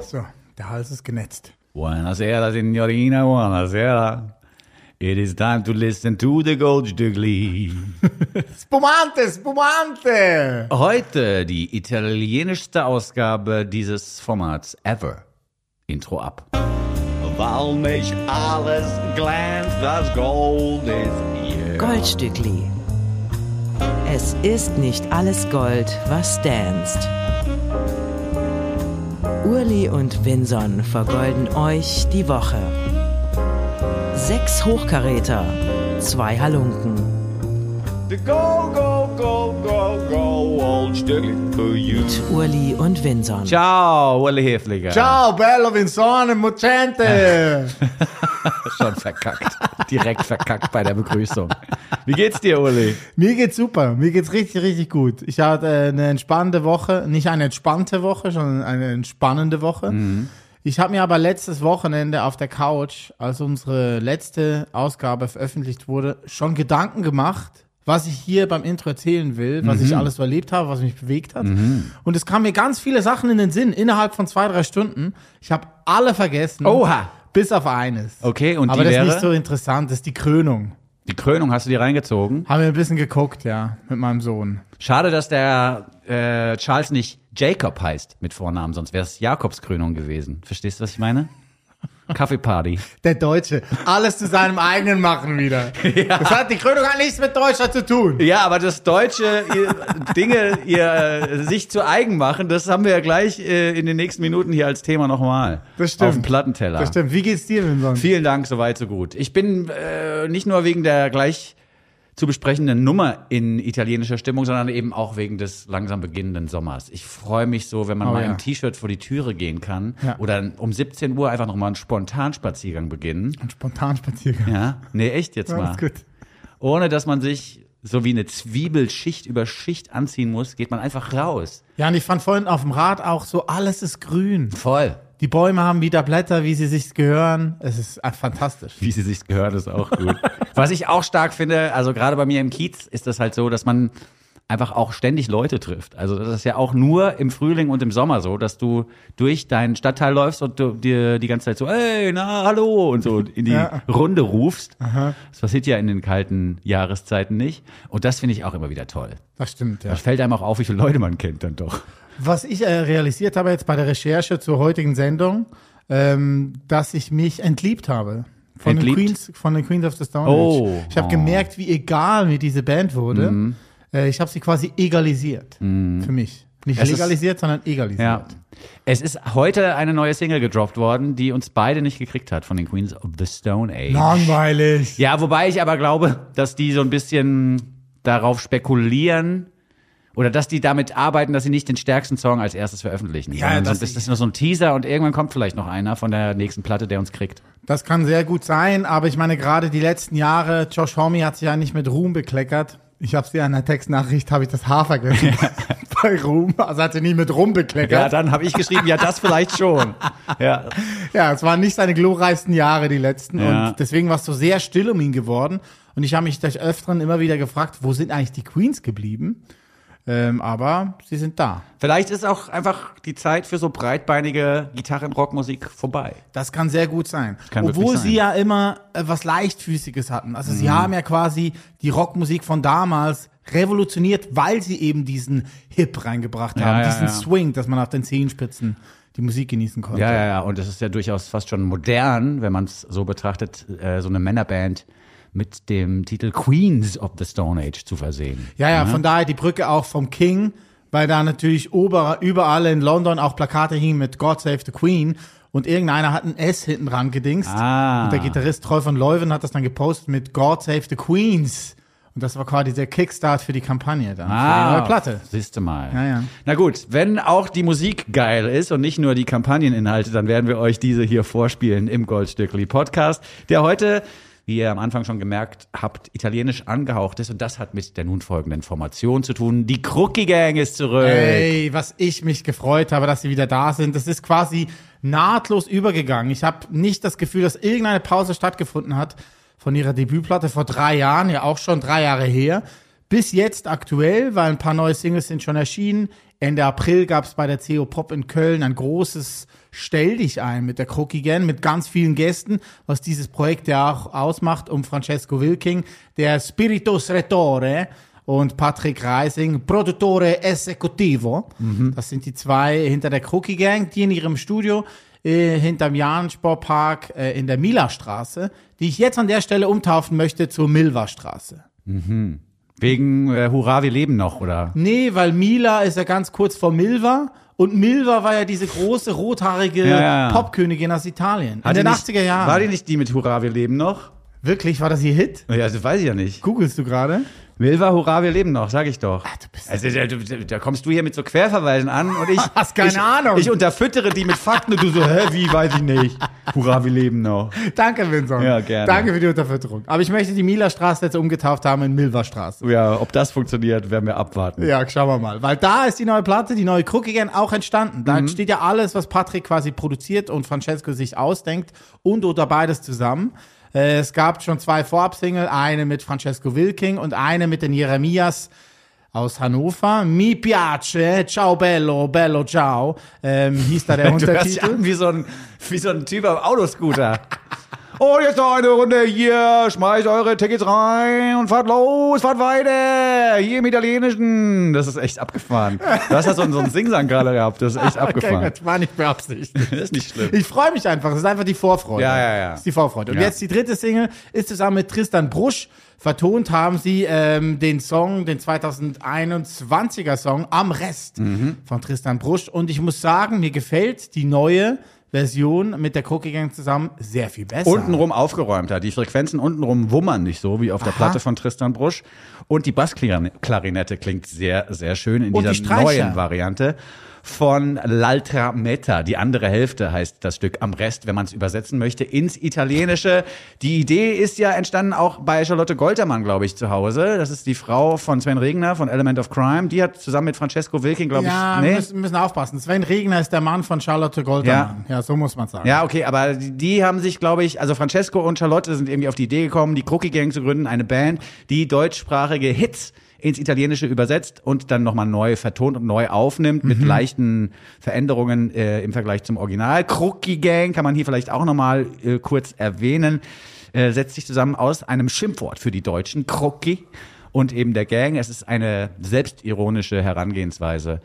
So, der Hals ist genetzt. Buonasera, Signorina, buonasera. It is time to listen to the Goldstückli. Spumante, Spumante! Heute die italienischste Ausgabe dieses Formats ever. Intro ab. Weil nicht alles glänzt, das Gold ist hier. Goldstückli. Es ist nicht alles Gold, was danst. Urli und Vinson vergolden euch die Woche. Sechs Hochkaräter, zwei Halunken. The go, go, go, go, go, Goldstückli for you. Mit Urli und Vinson. Ciao, Uli Hefliger. Ciao, bello Vinsone, mucente! Schon verkackt. Direkt verkackt bei der Begrüßung. Wie geht's dir, Uli? Mir geht's super, mir geht's richtig, richtig gut. Ich hatte äh, eine entspannende Woche, nicht eine entspannte Woche, sondern eine entspannende Woche. Ich habe mir aber letztes Wochenende auf der Couch, als unsere letzte Ausgabe veröffentlicht wurde, schon Gedanken gemacht, was ich hier beim Intro erzählen will, was ich alles erlebt habe, was mich bewegt hat. Und es kamen mir ganz viele Sachen in den Sinn, innerhalb von zwei, drei Stunden. Ich habe alle vergessen. Oha. Bis auf eines. Okay, und Aber die das ist wäre? nicht so interessant, das ist die Krönung. Die Krönung hast du dir reingezogen. Haben wir ein bisschen geguckt, ja, mit meinem Sohn. Schade, dass der äh, Charles nicht Jacob heißt mit Vornamen, sonst wäre es Jakobskrönung gewesen. Verstehst du, was ich meine? Kaffeeparty. Der Deutsche. Alles zu seinem eigenen machen wieder. Das hat, die Krönung hat nichts mit Deutschland zu tun. Ja, aber das deutsche ihr, Dinge ihr äh, sich zu eigen machen, das haben wir ja gleich äh, in den nächsten Minuten hier als Thema nochmal. Das stimmt. Auf dem Plattenteller. Das stimmt. Wie geht's dir sonst? Vielen Dank, soweit so gut. Ich bin äh, nicht nur wegen der gleich zu besprechenden Nummer in italienischer Stimmung, sondern eben auch wegen des langsam beginnenden Sommers. Ich freue mich so, wenn man Oh mal ja. im T-Shirt vor die Türe gehen kann Ja. oder um 17 Uhr einfach nochmal einen Spontanspaziergang beginnen. Ein Spontanspaziergang. Ja, nee, echt jetzt Ja, mal. ist gut. Ohne dass man sich so wie eine Zwiebel Schicht über Schicht anziehen muss, geht man einfach raus. Ja, und ich fand vorhin auf dem Rad auch so, alles ist grün. Voll. Die Bäume haben wieder Blätter, wie sie sich gehören. Es ist fantastisch. Wie sie sich gehört, ist auch gut. Was ich auch stark finde, also gerade bei mir im Kiez ist das halt so, dass man einfach auch ständig Leute trifft. Also das ist ja auch nur im Frühling und im Sommer so, dass du durch deinen Stadtteil läufst und du dir die ganze Zeit so, hey, na, hallo und so in die Ja. Runde rufst. Das passiert ja in den kalten Jahreszeiten nicht. Und das finde ich auch immer wieder toll. Das stimmt, ja. Da fällt einem auch auf, wie viele Leute man kennt dann doch. Was ich äh, realisiert habe jetzt bei der Recherche zur heutigen Sendung, ähm, dass ich mich entliebt habe. Von den, Entliebt? Queens, von den Queens of the Stone Age. Oh. Ich habe Oh. gemerkt, wie egal mir diese Band wurde. Mhm. Äh, ich habe sie quasi egalisiert. Für mich. Nicht Es ist- legalisiert, sondern egalisiert. Ja. Es ist heute eine neue Single gedroppt worden, die uns beide nicht gekriegt hat von den Queens of the Stone Age. Langweilig. Ja, wobei ich aber glaube, dass die so ein bisschen darauf spekulieren oder dass die damit arbeiten, dass sie nicht den stärksten Song als erstes veröffentlichen. Ja, sondern so, das- das ist nur so ein Teaser und irgendwann kommt vielleicht noch einer von der nächsten Platte, der uns kriegt. Das kann sehr gut sein, aber ich meine, gerade die letzten Jahre, Josh Homme hat sich ja nicht mit Ruhm bekleckert. Ich habe dir in der Textnachricht, habe ich das H vergessen. Bei Ruhm, also hat er nie mit Ruhm Ja, bekleckert. dann habe ich geschrieben, ja, das vielleicht schon. Ja. Ja, es waren nicht seine glorreichsten Jahre, die letzten. Ja. Und deswegen war es so sehr still um ihn geworden. Und ich habe mich des Öfteren immer wieder gefragt, wo sind eigentlich die Queens geblieben? Ähm, aber sie sind da. Vielleicht ist auch einfach die Zeit für so breitbeinige Gitarren-Rockmusik vorbei. Das kann sehr gut sein. Obwohl sie sein. ja immer äh, was leichtfüßiges hatten. Also Mhm. sie haben ja quasi die Rockmusik von damals revolutioniert, weil sie eben diesen Hip reingebracht Ja, haben, ja, diesen ja. Swing, dass man auf den Zehenspitzen die Musik genießen konnte. Ja, ja, ja. Und es ist ja durchaus fast schon modern, wenn man es so betrachtet, äh, so eine Männerband mit dem Titel Queens of the Stone Age zu versehen. Ja, ja, von daher die Brücke auch vom King, weil da natürlich ober, überall in London auch Plakate hingen mit God Save the Queen und irgendeiner hat ein S hinten dran gedingst. Ah. Und der Gitarrist Troy von Leuven hat das dann gepostet mit God Save the Queens. Und das war quasi der Kickstart für die Kampagne dann, für die neue Platte. Siehst du mal. Ja, ja. Na gut, wenn auch die Musik geil ist und nicht nur die Kampagneninhalte, dann werden wir euch diese hier vorspielen im Goldstückli Podcast, der heute, wie ihr am Anfang schon gemerkt habt, italienisch angehaucht ist. Und das hat mit der nun folgenden Formation zu tun. Die Crookie Gang ist zurück. Ey, was ich mich gefreut habe, dass sie wieder da sind. Das ist quasi nahtlos übergegangen. Ich habe nicht das Gefühl, dass irgendeine Pause stattgefunden hat von ihrer Debütplatte vor drei Jahren, ja auch schon drei Jahre her, bis jetzt aktuell, weil ein paar neue Singles sind schon erschienen. Ende April gab es bei der CO Pop in Köln ein großes Stell dich ein mit der Crocky Gang, mit ganz vielen Gästen, was dieses Projekt ja auch ausmacht, um Francesco Wilking, der Spiritus Retore und Patrick Reising, Produttore Esecutivo. Das sind die zwei hinter der Crocky Gang, die in ihrem Studio äh, hinterm Jahn-Sportpark äh, in der Mila-Straße, die ich jetzt an der Stelle umtaufen möchte zur Milva-Straße. Wegen äh, Hurra, wir leben noch, oder? Nee, weil Mila ist ja ganz kurz vor Milva und Milva war ja diese große rothaarige Ja, ja. Popkönigin aus Italien in Hat den die nicht- 80er Jahren. War die nicht die mit Hurra, wir leben noch? Wirklich, war das ihr Hit? Ja, das weiß ich ja nicht. Googlest du gerade? Milva, Hurra, wir leben noch, sag ich doch. du bist- also, da, da, kommst du hier mit so Querverweisen an und ich. Hast keine ich, Ahnung. Ich unterfüttere die mit Fakten und du so, hä, wie, weiß ich nicht. Hurra, wir leben noch. Danke, Vincent. Ja, gerne. Danke für die Unterfütterung. Aber ich möchte die Mila-Straße jetzt umgetauft haben in Milva-Straße. Ja, ob das funktioniert, werden wir abwarten. Ja, schauen wir mal. Weil da ist die neue Platte, die neue Crookie Gang auch entstanden. Da Mhm. steht ja alles, was Patrick quasi produziert und Francesco sich ausdenkt und oder beides zusammen. Äh, Es gab schon zwei Vorabsingle, eine mit Francesco Wilking und eine mit den Jeremias aus Hannover. Mi piace, ciao bello, bello ciao, ähm, hieß da der Du hörst Untertitel. an wie so ein, wie so ein Typ am Autoscooter. Und jetzt noch eine Runde hier, schmeißt eure Tickets rein und fahrt los, fahrt weiter, hier im Italienischen. Das ist echt abgefahren. Du hast ja so einen, so einen Singsang gerade gehabt, das ist echt abgefahren. Okay, gut, war nicht beabsichtigt. Das ist nicht schlimm. Ich freue mich einfach. Das ist einfach die Vorfreude. Ja, ja, ja. Das ist die Vorfreude. Und Ja. jetzt die dritte Single ist zusammen mit Tristan Brusch. Vertont haben sie ähm, den Song, den 2021er Song Am Rest Mhm. von Tristan Brusch. Und ich muss sagen, mir gefällt die neue Version mit der Cookie Gang zusammen sehr viel besser. Untenrum aufgeräumter. Die Frequenzen untenrum wummern nicht so wie auf der Aha. Platte von Tristan Brusch. Und die Bassklarinette klingt sehr, sehr schön in Und die dieser Streicher. neuen Variante. Von L'altra Meta, die andere Hälfte heißt das Stück am Rest, wenn man es übersetzen möchte, ins Italienische. Die Idee ist ja entstanden auch bei Charlotte Goltermann, glaube ich, zu Hause. Das ist die Frau von Sven Regner von Element of Crime. Die hat zusammen mit Francesco Wilking, glaube ja, ich, wir nee? müssen, müssen aufpassen. Sven Regner ist der Mann von Charlotte Goldermann. Ja, so muss man sagen. Ja, okay, aber die, die haben sich, glaube ich, also Francesco und Charlotte sind irgendwie auf die Idee gekommen, die Crookie Gang zu gründen, eine Band, die deutschsprachige Hits ins Italienische übersetzt und dann nochmal neu vertont und neu aufnimmt mit leichten Veränderungen äh, im Vergleich zum Original. Crookie Gang kann man hier vielleicht auch nochmal äh, kurz erwähnen, äh, setzt sich zusammen aus einem Schimpfwort für die Deutschen, Crookie und eben der Gang. Es ist eine selbstironische Herangehensweise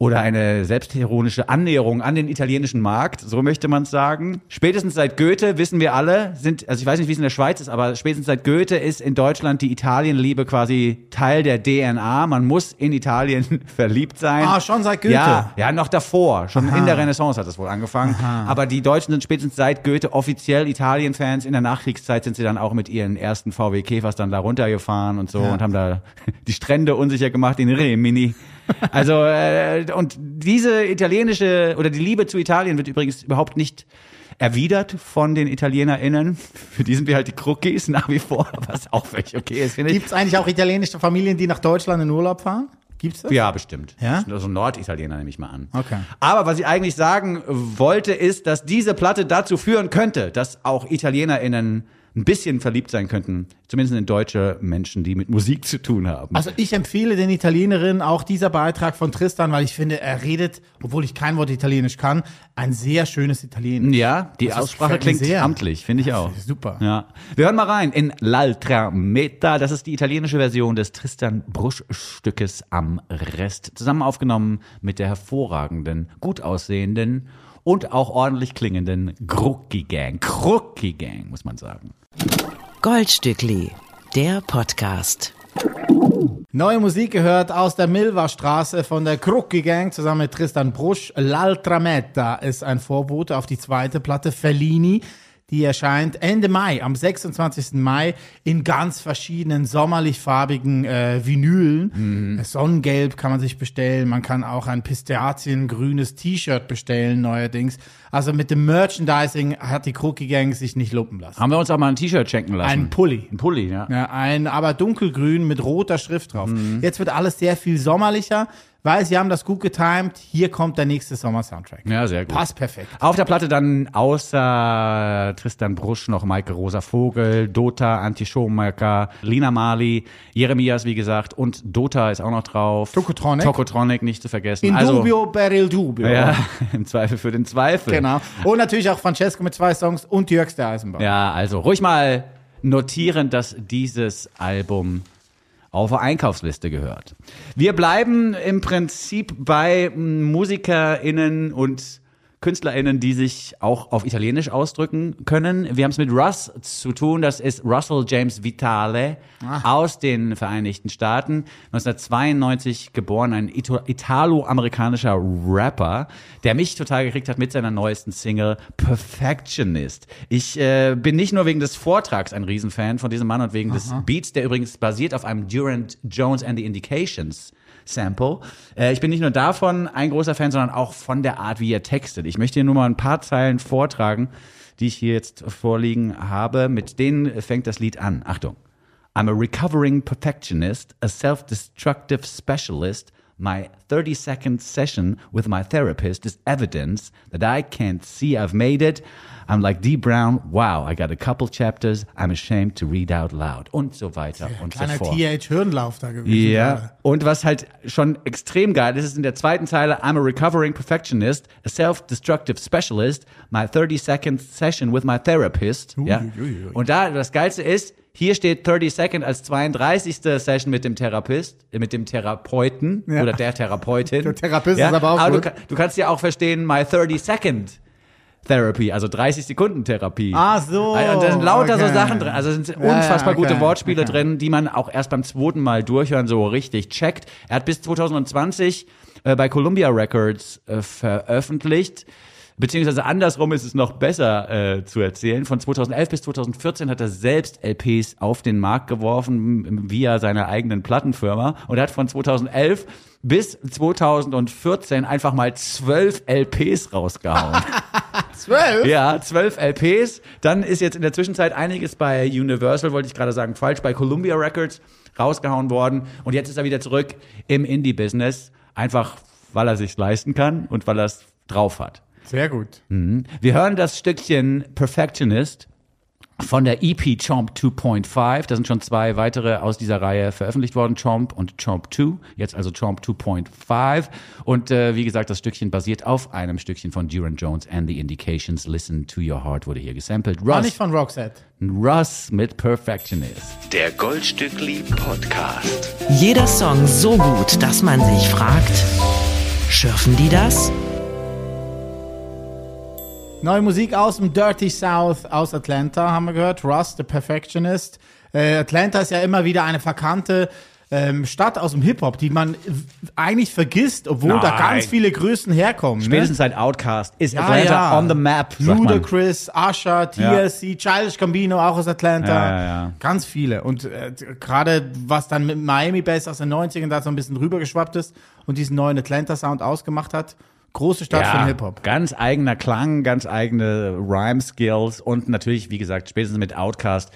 oder eine selbstironische Annäherung an den italienischen Markt, so möchte man es sagen. Spätestens seit Goethe wissen wir alle, sind, also ich weiß nicht, wie es in der Schweiz ist, aber spätestens seit Goethe ist in Deutschland die Italienliebe quasi Teil der DNA. Man muss in Italien verliebt sein. Ah, schon seit Goethe? Ja, ja, noch davor. Schon in der Renaissance hat es wohl angefangen. Aber die Deutschen sind spätestens seit Goethe offiziell Italien-Fans. In der Nachkriegszeit sind sie dann auch mit ihren ersten VW Käfers dann da runtergefahren und so und haben da die Strände unsicher gemacht in Rimini. Also äh, und diese italienische oder die Liebe zu Italien wird übrigens überhaupt nicht erwidert von den ItalienerInnen. Für die sind wir halt die Crookies nach wie vor, was auch völlig okay ist, finde ich. Gibt es eigentlich auch italienische Familien, die nach Deutschland in Urlaub fahren? Gibt's das? Ja, bestimmt. Ja? Also Norditaliener nehme ich mal an. Okay. Aber was ich eigentlich sagen wollte, ist, dass diese Platte dazu führen könnte, dass auch ItalienerInnen ein bisschen verliebt sein könnten, zumindest in deutsche Menschen, die mit Musik zu tun haben. Also ich empfehle den Italienerinnen auch dieser Beitrag von Tristan, weil ich finde, er redet, obwohl ich kein Wort Italienisch kann, ein sehr schönes Italienisch. ja, die das Aussprache klingt sehr. amtlich, finde ich auch. Super. Ja. Wir hören mal rein in L'altra Meta. Das ist die italienische Version des Tristan Brusch Stückes am Rest. Zusammen aufgenommen mit der hervorragenden, gut aussehenden und auch ordentlich klingenden Krucki Gang. Krucki Gang, muss man sagen. Goldstückli, der Podcast. Neue Musik gehört aus der Milva-Straße von der Krucki Gang zusammen mit Tristan Brusch. L'altra Meta ist ein Vorbote auf die zweite Platte Fellini. Die erscheint Ende Mai, am 26. Mai, in ganz verschiedenen sommerlich farbigen äh, Vinylen. Sonnengelb kann man sich bestellen. Man kann auch ein pistaziengrünes T-Shirt bestellen neuerdings. Also mit dem Merchandising hat die Krucki Gang sich nicht lumpen lassen. Haben wir uns auch mal ein T-Shirt schenken lassen? Ein Pulli. Ein Pulli, ja. Ja, ein aber dunkelgrün mit roter Schrift drauf. Mhm. Jetzt wird alles sehr viel sommerlicher, weil sie haben das gut getimt. Hier kommt der nächste Sommer-Soundtrack. Ja, sehr gut. Passt perfekt. Auf der Platte dann außer Tristan Brusch noch Maike Rosa Vogel, Dota, Anti Schomaker, Lina Mali, Jeremias, wie gesagt, und Dota ist auch noch drauf. Tokotronic. Tokotronic nicht zu vergessen. In also, dubio per il dubio. Ja, im Zweifel für den Zweifel. Genau. Und natürlich auch Francesco mit zwei Songs und Jörgs der Eisenbahn. Ja, also ruhig mal notieren, dass dieses Album auf der Einkaufsliste gehört. Wir bleiben im Prinzip bei MusikerInnen und KünstlerInnen, die sich auch auf Italienisch ausdrücken können. Wir haben es mit Russ zu tun. Das ist Russell James Vitale aus den Vereinigten Staaten. 1992 geboren, ein italo-amerikanischer Rapper, der mich total gekriegt hat mit seiner neuesten Single Perfectionist. Ich äh, bin nicht nur wegen des Vortrags ein Riesenfan von diesem Mann und wegen des Beats, der übrigens basiert auf einem Durant Jones and the Indications Sample. Äh, ich bin nicht nur davon ein großer Fan, sondern auch von der Art, wie er textet. Ich möchte hier nur mal ein paar Zeilen vortragen, die ich hier jetzt vorliegen habe. Mit denen fängt das Lied an. Achtung. I'm a recovering perfectionist, a self-destructive specialist. My 30-second session with my therapist is evidence that I can't see I've made it. I'm like D. Brown. Wow, I got a couple chapters I'm ashamed to read out loud. Und so weiter und so Kleiner fort. TH-Hirnlauf da gewesen. Ja, und was halt schon extrem geil ist, ist in der zweiten Zeile, I'm a recovering perfectionist, a self-destructive specialist, my 30-second session with my therapist. ja. Und da, das Geilste ist, hier steht 30 Second als 32. Session mit dem Therapist, äh, mit dem Therapeuten Ja. oder der Therapeutin. Der Therapeut ist ja? aber auch Aber du, du kannst ja auch verstehen, my 30 Second Therapy, also 30 Sekunden Therapie. Ach so, Und da sind lauter so okay. Sachen drin. Also sind Ja, unfassbar okay, gute Wortspiele okay. drin, die man auch erst beim zweiten Mal durchhören so richtig checkt. Er hat bis 2020 äh, bei Columbia Records äh, veröffentlicht. Beziehungsweise andersrum ist es noch besser äh, zu erzählen. Von 2011 bis 2014 hat er selbst LPs auf den Markt geworfen via seiner eigenen Plattenfirma und hat von 2011 bis 2014 einfach mal zwölf LPs rausgehauen. Zwölf? Ja, zwölf LPs. Dann ist jetzt in der Zwischenzeit einiges bei Universal, wollte ich gerade sagen, falsch, bei Columbia Records rausgehauen worden. Und jetzt ist er wieder zurück im Indie-Business. Einfach, weil er sich leisten kann und weil er es drauf hat. Sehr gut. Wir hören das Stückchen Perfectionist von der EP Chomp 2.5. Da sind schon zwei weitere aus dieser Reihe veröffentlicht worden, Chomp und Chomp 2. Jetzt also Chomp 2.5. Und äh, wie gesagt, das Stückchen basiert auf einem Stückchen von Duran Jones and the Indications. Listen to Your Heart wurde hier gesampelt. War Russ, nicht von Roxette. Russ mit Perfectionist. Der Goldstückli Podcast. Jeder Song so gut, dass man sich fragt, schürfen die das? Neue Musik aus dem Dirty South aus Atlanta haben wir gehört. Russ, the Perfectionist. Äh, Atlanta ist ja immer wieder eine verkannte ähm, Stadt aus dem Hip-Hop, die man eigentlich vergisst, obwohl da Nein. ganz viele Größen herkommen. Spätestens ne? seit Outcast ist Ja, Atlanta ja. on the map. Ludacris, Usher, TLC, Childish Gambino, auch aus Atlanta. Ja, ja, ja. Ganz viele. Und äh, gerade was dann mit Miami Bass aus den 90ern da so ein bisschen rübergeschwappt ist und diesen neuen Atlanta-Sound ausgemacht hat. Große Stadt für den Hip-Hop. Ganz eigener Klang, ganz eigene Rhyme-Skills und natürlich, wie gesagt, spätestens mit Outcast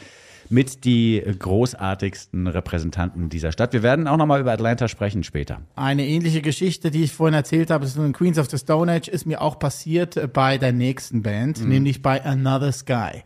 mit die großartigsten Repräsentanten dieser Stadt. Wir werden auch nochmal über Atlanta sprechen später. Eine ähnliche Geschichte, die ich vorhin erzählt habe, ist in Queens of the Stone Age, ist mir auch passiert äh, bei der nächsten Band, nämlich bei Another Sky.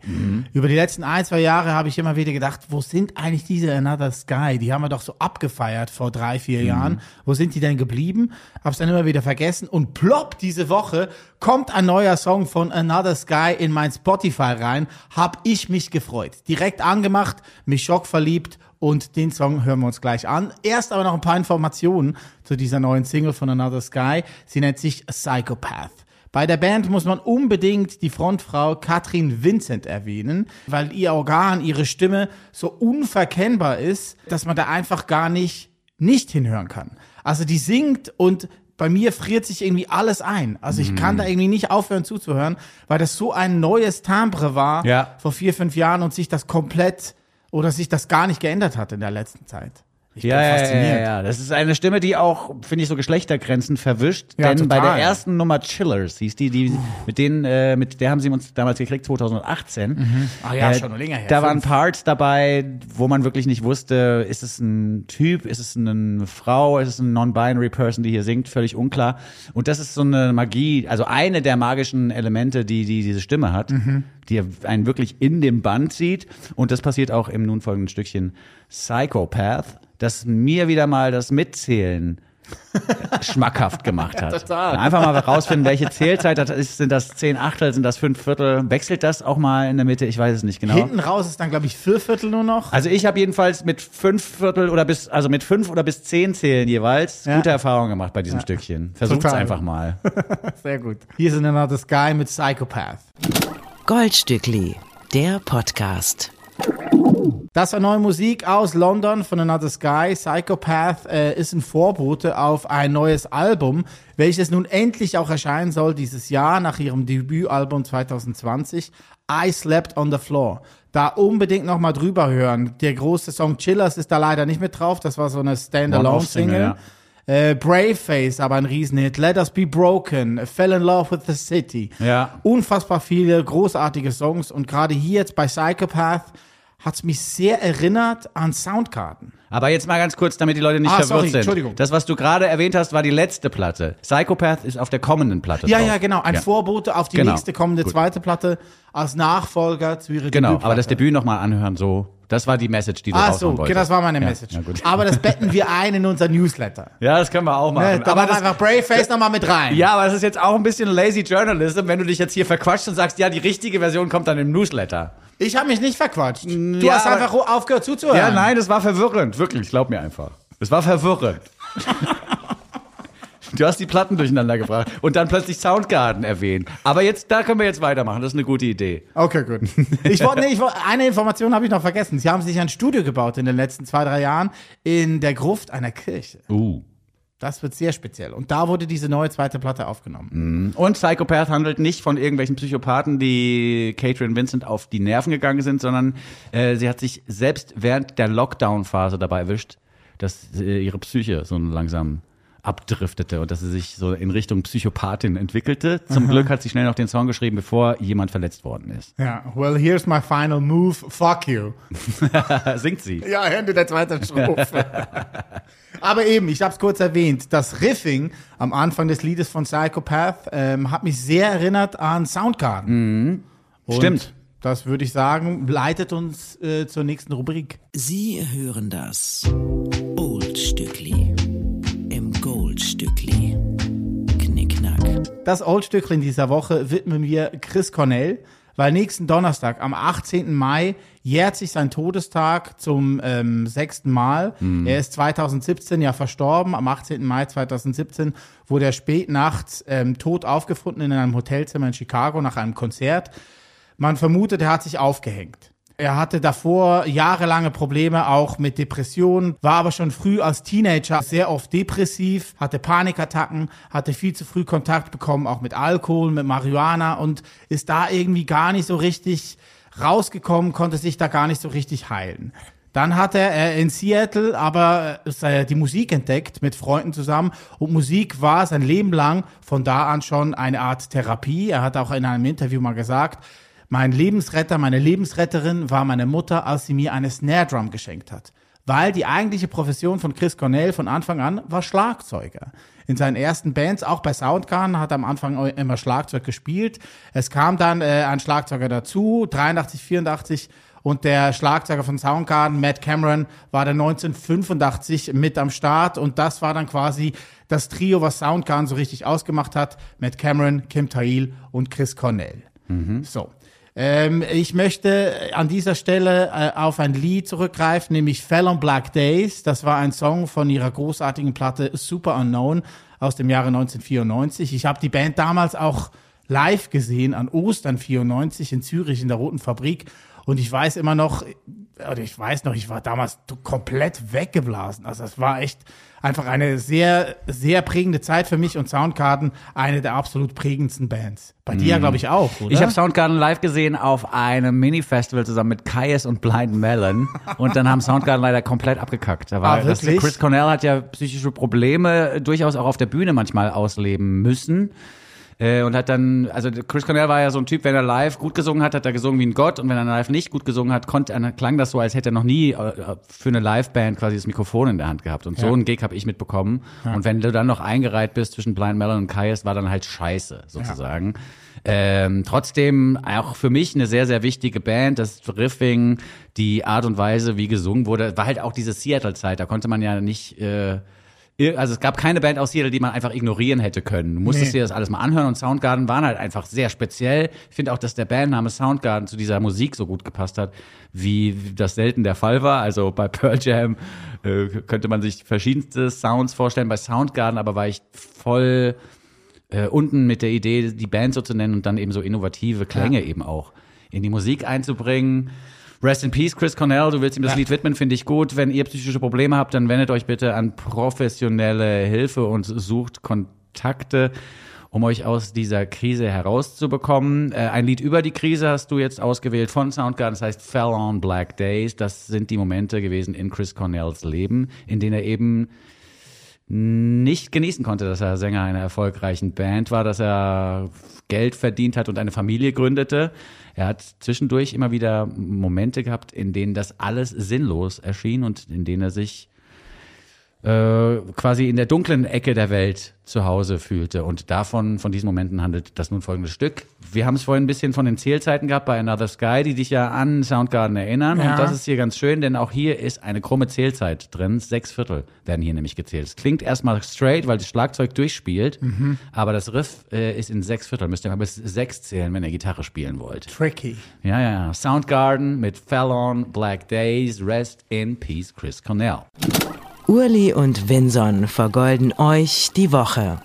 Über die letzten ein, zwei Jahre habe ich immer wieder gedacht, wo sind eigentlich diese Another Sky? Die haben wir doch so abgefeiert vor drei, vier Jahren. Wo sind die denn geblieben? Hab's dann immer wieder vergessen und plopp, diese Woche kommt ein neuer Song von Another Sky in mein Spotify rein. Hab ich mich gefreut. Direkt angemacht, mich schockverliebt und den Song hören wir uns gleich an. Erst aber noch ein paar Informationen zu dieser neuen Single von Another Sky. Sie nennt sich Psychopath. Bei der Band muss man unbedingt die Frontfrau Katrin Vincent erwähnen, weil ihr Organ, ihre Stimme so unverkennbar ist, dass man da einfach gar nicht nicht hinhören kann. Also die singt und bei mir friert sich irgendwie alles ein. Also ich kann da irgendwie nicht aufhören zuzuhören, weil das so ein neues Timbre war Ja. vor vier, fünf Jahren und sich das komplett oder sich das gar nicht geändert hat in der letzten Zeit. Ich Ja, bin ja, ja, fasziniert. ja, das ist eine Stimme, die auch, finde ich, so Geschlechtergrenzen verwischt. Ja, denn bei total. der ersten Nummer Chillers hieß die, die mit denen, äh, mit der haben sie uns damals gekriegt, 2018. Ah ja, Äh, schon länger her. Da waren. Parts dabei, wo man wirklich nicht wusste, ist es ein Typ, ist es eine Frau, ist es eine non-binary Person, die hier singt, völlig unklar. Und das ist so eine Magie, also eine der magischen Elemente, die, die diese Stimme hat, Mhm. die einen wirklich in dem Band sieht. Und das passiert auch im nun folgenden Stückchen Psychopath, das mir wieder mal das Mitzählen schmackhaft gemacht hat. Total. Einfach mal rausfinden, welche Zählzeit das ist. Sind das zehn Achtel, sind das fünf Viertel? Wechselt das auch mal in der Mitte? Ich weiß es nicht genau. Hinten raus ist dann, glaube ich, vier Viertel nur noch. Also ich habe jedenfalls mit fünf Viertel oder bis, also mit fünf oder bis zehn Zählen jeweils Ja. gute Erfahrungen gemacht bei diesem Stückchen. Versucht's Total. einfach mal. Sehr gut. Hier ist Another Sky mit Psychopath. Goldstückli, der Podcast. Das war neue Musik aus London von Another Sky. Psychopath äh, ist ein Vorbote auf ein neues Album, welches nun endlich auch erscheinen soll dieses Jahr nach ihrem Debütalbum 2020. I Slept on the Floor. Da unbedingt nochmal drüber hören. Der große Song Chillers ist da leider nicht mit drauf. Das war so eine Standalone-Single. One-Off-Single, Äh, Brave Face, aber ein Riesenhit. Let Us Be Broken. Fell in Love with the City. Ja. Unfassbar viele großartige Songs. Und gerade hier jetzt bei Psychopath hat's mich sehr erinnert an Soundkarten. Aber jetzt mal ganz kurz, damit die Leute nicht Ah, verwirrt sorry, sind. Entschuldigung. Das, was du gerade erwähnt hast, war die letzte Platte. Psychopath ist auf der kommenden Platte Ja, drauf. ja, genau. Ein Ja. Vorbote auf die Genau. nächste kommende Gut. zweite Platte als Nachfolger zu ihrer Genau, aber das Debüt nochmal anhören, so. Das war die Message, die du raushauen so, genau, das war meine Ja, Message. Ja, gut. Aber das betten wir ein in unser Newsletter. ja, das können wir auch machen. Ne, da aber das, einfach Brave Face nochmal mit rein. ja, aber das ist jetzt auch ein bisschen lazy Journalism, wenn du dich jetzt hier verquatscht und sagst, ja, die richtige Version kommt dann im Newsletter. Ich habe mich nicht verquatscht. Du ja, hast einfach aufgehört zuzuhören. Ja, nein, das war verwirrend. Wirklich, glaub mir einfach. Es war verwirrend. Du hast die Platten durcheinander gebracht und dann plötzlich Soundgarden erwähnt. Aber jetzt, da können wir jetzt weitermachen. Das ist eine gute Idee. Okay, gut. Ich wollte, nee, ich wollte, eine Information habe ich noch vergessen. Sie haben sich ein Studio gebaut in den letzten zwei, drei Jahren in der Gruft einer Kirche. Uh. Das wird sehr speziell. Und da wurde diese neue zweite Platte aufgenommen. Und Psychopath handelt nicht von irgendwelchen Psychopathen, die Catherine Vincent auf die Nerven gegangen sind, sondern äh, sie hat sich selbst während der Lockdown-Phase dabei erwischt, dass äh, ihre Psyche so langsam abdriftete und dass sie sich so in Richtung Psychopathin entwickelte. Zum Glück hat sie schnell noch den Song geschrieben, bevor jemand verletzt worden ist. Ja, well, here's my final move. Fuck you. Singt sie. Ja, Ende der zweiten Strophe. Aber eben, ich habe es kurz erwähnt, das Riffing am Anfang des Liedes von Psychopath ähm, hat mich sehr erinnert an Soundgarden. Und Stimmt. Das würde ich sagen, leitet uns äh, zur nächsten Rubrik. Sie hören das Oldstückli Goldstückli. Knickknack. Das Oldstückchen dieser Woche widmen wir Chris Cornell, weil nächsten Donnerstag, am 18. Mai, jährt sich sein Todestag zum ähm, sechsten Mal. Er ist 2017 ja verstorben. Am 18. Mai 2017 wurde er spät nachts ähm, tot aufgefunden in einem Hotelzimmer in Chicago nach einem Konzert. Man vermutet, er hat sich aufgehängt. Er hatte davor jahrelange Probleme auch mit Depressionen, war aber schon früh als Teenager sehr oft depressiv, hatte Panikattacken, hatte viel zu früh Kontakt bekommen, auch mit Alkohol, mit Marihuana und ist da irgendwie gar nicht so richtig rausgekommen, konnte sich da gar nicht so richtig heilen. Dann hat er in Seattle aber äh, die Musik entdeckt mit Freunden zusammen und Musik war sein Leben lang von da an schon eine Art Therapie. Er hat auch in einem Interview mal gesagt, mein Lebensretter, meine Lebensretterin war meine Mutter, als sie mir eine Snare Drum geschenkt hat. Weil die eigentliche Profession von Chris Cornell von Anfang an war Schlagzeuger. In seinen ersten Bands, auch bei Soundgarden, hat er am Anfang immer Schlagzeug gespielt. Es kam dann äh, ein Schlagzeuger dazu, 83, 84 und der Schlagzeuger von Soundgarden, Matt Cameron, war dann 1985 mit am Start und das war dann quasi das Trio, was Soundgarden so richtig ausgemacht hat. Matt Cameron, Kim Tail und Chris Cornell. So. Ähm, ich möchte an dieser Stelle äh, auf ein Lied zurückgreifen, nämlich Fell on Black Days. Das war ein Song von ihrer großartigen Platte Super Unknown aus dem Jahre 1994. Ich habe die Band damals auch live gesehen an Ostern 94 in Zürich in der Roten Fabrik. Und ich weiß immer noch, oder ich weiß noch, ich war damals komplett weggeblasen. Also es war echt einfach eine sehr, sehr prägende Zeit für mich und Soundgarden eine der absolut prägendsten Bands. Bei dir, glaube ich, auch, oder? Ich habe Soundgarden live gesehen auf einem Mini-Festival zusammen mit Kaius und Blind Melon. Und dann haben Soundgarden leider komplett abgekackt. Da war, Ah, das? Chris Cornell hat ja psychische Probleme durchaus auch auf der Bühne manchmal ausleben müssen. Äh, und hat dann, also Chris Cornell war ja so ein Typ, wenn er live gut gesungen hat, hat er gesungen wie ein Gott. Und wenn er live nicht gut gesungen hat, konnte, er- klang das so, als hätte er noch nie äh, für eine Liveband quasi das Mikrofon in der Hand gehabt. Und so Ja. einen Gig habe ich mitbekommen. Und wenn du dann noch eingereiht bist zwischen Blind Melon und Kaius, war dann halt scheiße, sozusagen. Ähm, trotzdem auch für mich eine sehr, sehr wichtige Band. Das Riffing, die Art und Weise, wie gesungen wurde, war halt auch diese Seattle-Zeit. Da konnte man ja nicht, äh, also es gab keine Band aus Seattle, die man einfach ignorieren hätte können. Du musstest Nee. dir das alles mal anhören und Soundgarden waren halt einfach sehr speziell. Ich finde auch, dass der Bandname Soundgarden zu dieser Musik so gut gepasst hat, wie das selten der Fall war. Also bei Pearl Jam äh, könnte man sich verschiedenste Sounds vorstellen. Bei Soundgarden aber war ich voll äh, unten mit der Idee, die Band so zu nennen und dann eben so innovative Klänge eben auch in die Musik einzubringen. Rest in Peace, Chris Cornell, du willst ihm das Ja. Lied widmen, finde ich gut. Wenn ihr psychische Probleme habt, dann wendet euch bitte an professionelle Hilfe und sucht Kontakte, um euch aus dieser Krise herauszubekommen. Äh, ein Lied über die Krise hast du jetzt ausgewählt von Soundgarden, das heißt Fell on Black Days. Das sind die Momente gewesen in Chris Cornells Leben, in denen er eben nicht genießen konnte, dass er Sänger einer erfolgreichen Band war, dass er Geld verdient hat und eine Familie gründete. Er hat zwischendurch immer wieder Momente gehabt, in denen das alles sinnlos erschien und in denen er sich äh, quasi in der dunklen Ecke der Welt zu Hause fühlte. Und davon, von diesen Momenten handelt das nun folgende Stück. Wir haben es vorhin ein bisschen von den Zählzeiten gehabt bei Another Sky, die dich ja an Soundgarden erinnern. Ja. Und das ist hier ganz schön, denn auch hier ist eine krumme Zählzeit drin. Sechs Viertel werden hier nämlich gezählt. Es klingt erstmal straight, weil das Schlagzeug durchspielt, aber das Riff äh, ist in sechs Viertel. Müsst ihr mal bis sechs zählen, wenn ihr Gitarre spielen wollt. Tricky. Ja, ja. Soundgarden mit Fell on Black Days, Rest in Peace, Chris Cornell. Urli und Vinson vergolden euch die Woche.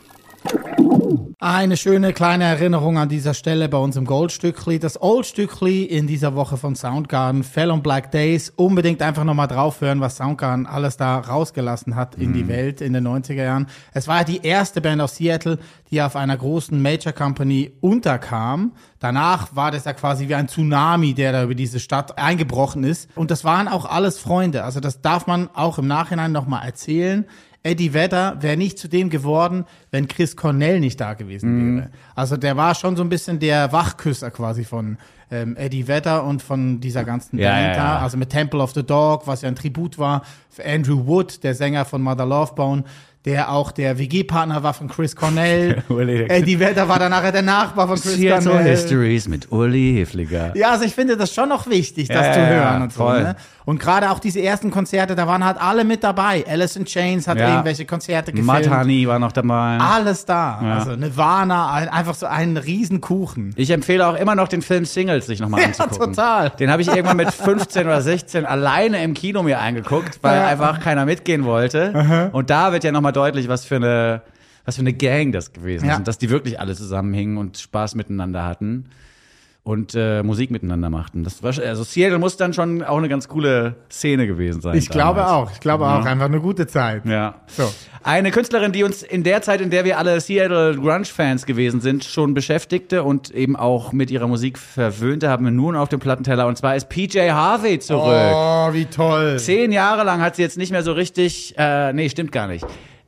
Eine schöne kleine Erinnerung an dieser Stelle bei uns im Goldstückli. Das Oldstückli in dieser Woche von Soundgarden, Fell on Black Days. Unbedingt einfach nochmal draufhören, was Soundgarden alles da rausgelassen hat in die Welt in den 90er Jahren. Es war ja die erste Band aus Seattle, die auf einer großen Major Company unterkam. Danach war das ja quasi wie ein Tsunami, der da über diese Stadt eingebrochen ist. Und das waren auch alles Freunde. Also das darf man auch im Nachhinein nochmal erzählen. Eddie Vedder wäre nicht zu dem geworden, wenn Chris Cornell nicht da gewesen wäre. Also der war schon so ein bisschen der Wachküsser quasi von ähm, Eddie Vedder und von dieser ganzen Ja, Band ja, da. ja. Also mit Temple of the Dog, was ja ein Tribut war für Andrew Wood, der Sänger von Mother Love Bone, der auch der WG-Partner war von Chris Cornell. Uli, der- Eddie Vedder war dann nachher der Nachbar von Chris Seattle Cornell. Histories mit Uli Hefliger. Ja, also ich finde das schon noch wichtig, das Ja, zu ja, hören ja, und so. voll. Ne? Und gerade auch diese ersten Konzerte, da waren halt alle mit dabei. Alice in Chains hat Ja. irgendwelche Konzerte gefilmt. Matt Honey war noch dabei. Alles da. Also Nirvana, ein, einfach so ein Riesenkuchen. Ich empfehle auch immer noch den Film Singles sich nochmal Ja, anzugucken. total. Den habe ich irgendwann mit 15 oder 16 alleine im Kino mir angeguckt, weil Ja. einfach keiner mitgehen wollte. Und da wird ja nochmal deutlich, was für eine was für eine Gang das gewesen Ja. ist und dass die wirklich alle zusammenhingen und Spaß miteinander hatten und äh, Musik miteinander machten. Das war, also Seattle muss dann schon auch eine ganz coole Szene gewesen sein. Ich glaube damals. auch. Ich glaube auch. Einfach eine gute Zeit. Ja. So. Eine Künstlerin, die uns in der Zeit, in der wir alle Seattle Grunge-Fans gewesen sind, schon beschäftigte und eben auch mit ihrer Musik verwöhnte, haben wir nun auf dem Plattenteller. Und zwar ist PJ Harvey zurück. Oh, wie toll. Zehn Jahre lang hat sie jetzt nicht mehr so richtig, äh, nee, stimmt gar nicht.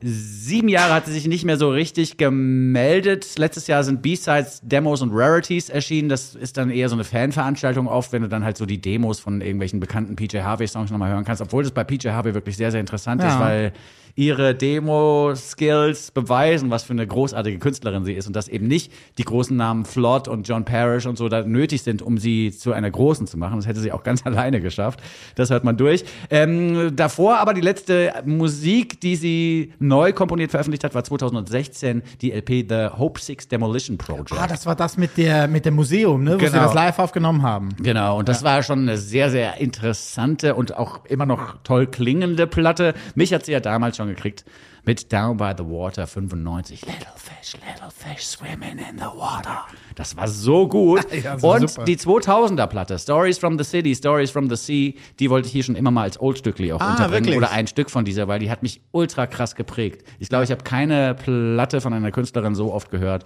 Sieben Jahre hat sie sich nicht mehr so richtig gemeldet. Letztes Jahr sind B-Sides, Demos und Rarities erschienen. Das ist dann eher so eine Fanveranstaltung oft, wenn du dann halt so die Demos von irgendwelchen bekannten PJ Harvey-Songs nochmal hören kannst. Obwohl das bei PJ Harvey wirklich sehr, sehr interessant Ja. ist, weil ihre Demo-Skills beweisen, was für eine großartige Künstlerin sie ist und dass eben nicht die großen Namen Flood und John Parrish und so da nötig sind, um sie zu einer großen zu machen. Das hätte sie auch ganz alleine geschafft. Das hört man durch. Ähm, davor aber die letzte Musik, die sie neu komponiert veröffentlicht hat, war 2016 die LP The Hope Six Demolition Project. Ah, das war das mit der mit dem Museum, ne, wo sie Genau. das live aufgenommen haben. Genau, und das war schon eine sehr, sehr interessante und auch immer noch toll klingende Platte. Mich hat sie ja damals schon gekriegt mit Down by the Water 95. Little fish, little fish swimming in the water. Das war so gut. Ja, war Und super. die 2000er Platte, Stories from the City, Stories from the Sea, die wollte ich hier schon immer mal als Oldstückli auch Ah, unterbringen. wirklich? Oder ein Stück von dieser, weil die hat mich ultra krass geprägt. Ich glaube, ich habe keine Platte von einer Künstlerin so oft gehört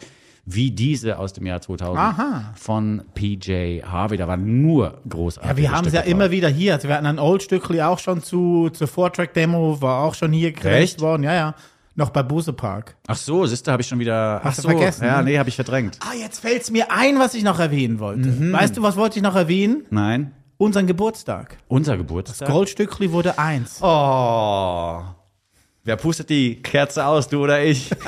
wie diese aus dem Jahr 2000 Aha. von PJ Harvey. Da war nur großartig. Ja, wir haben es ja immer wieder hier. Also wir hatten ein Old-Stückli auch schon zu, zur Vortrack-Demo, war auch schon hier gerechnet Echt? worden. Ja, ja. Noch bei Buse Park. Ach so, siehste, habe ich schon wieder. Hast ach du so, vergessen, Ja, ne? nee, habe ich verdrängt. Ah, jetzt fällt's mir ein, was ich noch erwähnen wollte. Mhm. Weißt du, was wollte ich noch erwähnen? Nein, Unseren Geburtstag. unser Geburtstag. Goldstückli wurde eins. Oh. Wer pustet die Kerze aus, du oder ich?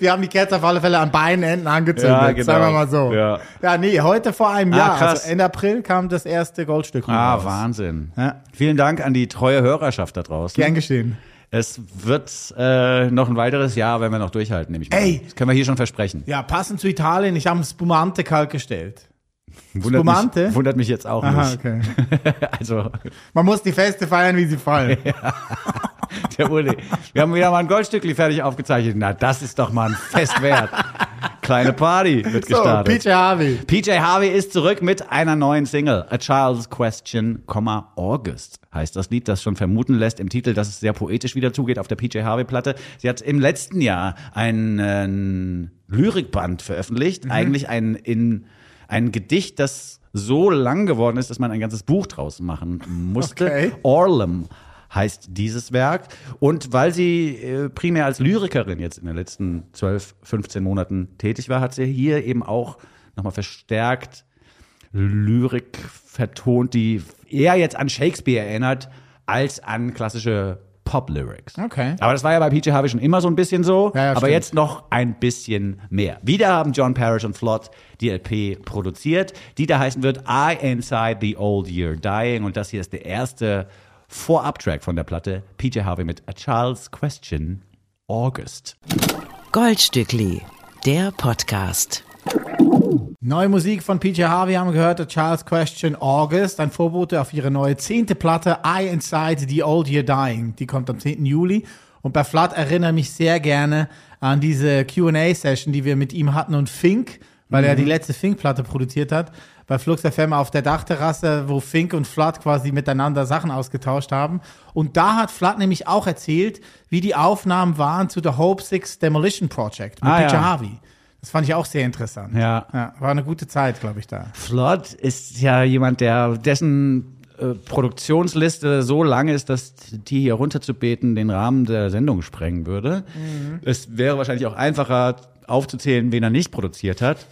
Wir haben die Kerze auf alle Fälle an beiden Enden angezündet, Ja, genau. sagen wir mal so. Ja. ja, nee, heute vor einem Ah, Jahr, krass. also Ende April kam das erste Goldstückli Ah, raus. Wahnsinn. Ja. Vielen Dank an die treue Hörerschaft da draußen. Gern geschehen. Es wird äh, noch ein weiteres Jahr, wenn wir noch durchhalten, nehme ich mal. Ey! Das können wir hier schon versprechen. Ja, passend zu Italien, ich habe ein Spumante kalt gestellt. Wundert Spumante? mich, wundert mich jetzt auch Aha, nicht. okay. Also, Man muss die Feste feiern, wie sie fallen. der Uli. Wir haben wieder mal ein Goldstückli fertig aufgezeichnet. Na, das ist doch mal ein Fest wert. Kleine Party wird So, gestartet. PJ Harvey. PJ Harvey ist zurück mit einer neuen Single. A Child's Question, August heißt das Lied, das schon vermuten lässt im Titel, dass es sehr poetisch wieder zugeht auf der PJ Harvey Platte. Sie hat im letzten Jahr einen Lyrikband veröffentlicht, Mhm. eigentlich ein in ein Gedicht, das so lang geworden ist, dass man ein ganzes Buch draus machen musste. Okay. Orlem heißt dieses Werk. Und weil sie äh, primär als Lyrikerin jetzt in den letzten 12, 15 Monaten tätig war, hat sie hier eben auch nochmal verstärkt Lyrik vertont, die eher jetzt an Shakespeare erinnert, als an klassische Pop-Lyrics. Okay. Aber das war ja bei PJ Harvey schon immer so ein bisschen so, Ja, ja, aber stimmt. jetzt noch ein bisschen mehr. Wieder haben John Parrish und Flott die LP produziert, die da heißen wird I Inside the Old Year Dying und das hier ist der erste Vorab-Track von der Platte, PJ Harvey mit A Child's Question, August. Goldstückli, der Podcast. Neue Musik von PJ Harvey haben wir gehört, The Child's Question August, ein Vorbote auf ihre neue zehnte Platte, I Inside the Old Year Dying. Die kommt am 10. Juli. Und bei Flood erinnere mich sehr gerne an diese Q&A-Session, die wir mit ihm hatten und Fink, weil er die letzte Fink-Platte produziert hat, bei Flux FM auf der Dachterrasse, wo Fink und Flood quasi miteinander Sachen ausgetauscht haben. Und da hat Flood nämlich auch erzählt, wie die Aufnahmen waren zu The Hope Six Demolition Project mit Ah, PJ ja. Harvey. Das fand ich auch sehr interessant. Ja. Ja, war eine gute Zeit, glaube ich, da. Flood ist ja jemand, der dessen äh, Produktionsliste so lang ist, dass die hier runterzubeten den Rahmen der Sendung sprengen würde. Es wäre wahrscheinlich auch einfacher aufzuzählen, wen er nicht produziert hat.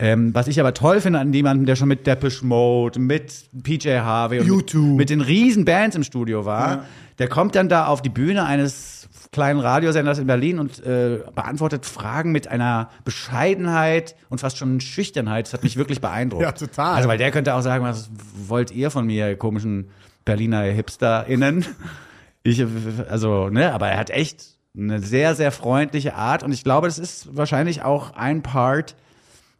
Ähm, was ich aber toll finde an jemandem, der schon mit Depeche Mode, mit PJ Harvey und mit, U2. mit den riesen Bands im Studio war, der kommt dann da auf die Bühne eines kleinen Radiosenders in Berlin und äh, beantwortet Fragen mit einer Bescheidenheit und fast schon Schüchternheit. Das hat mich wirklich beeindruckt. Ja, total. Also, weil der könnte auch sagen, was wollt ihr von mir, ihr komischen Berliner HipsterInnen? Ich, also, ne, aber er hat echt eine sehr, sehr freundliche Art und ich glaube, das ist wahrscheinlich auch ein Part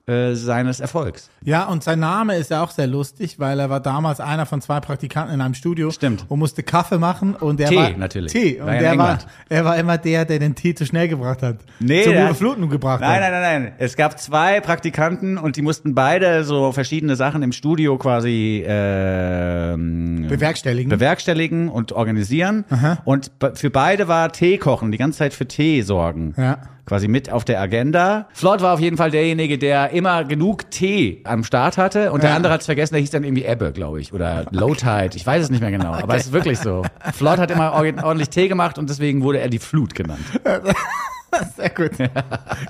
äh, seines Erfolgs. Ja, und sein Name ist ja auch sehr lustig, weil er war damals einer von zwei Praktikanten in einem Studio. Stimmt. Und musste Kaffee machen und der Tee, war natürlich. Tee. Und War der war, er war immer der, der den Tee zu schnell gebracht hat. Nee, Zum Überfluten gebracht Nein, hat. nein, nein, nein. Es gab zwei Praktikanten und die mussten beide so verschiedene Sachen im Studio quasi ähm, Bewerkstelligen. bewerkstelligen und organisieren. Und be- für beide war Tee kochen, die ganze Zeit für Tee sorgen. Ja. Quasi mit auf der Agenda. Flott war auf jeden Fall derjenige, der immer genug Tee am Start hatte. Und der Ja. andere hat es vergessen, der hieß dann irgendwie Ebbe, glaube ich. Oder Low Tide. Ich weiß es nicht mehr genau. Aber es ist wirklich so. Flott hat immer ordentlich Tee gemacht und deswegen wurde er die Flut genannt. Sehr gut.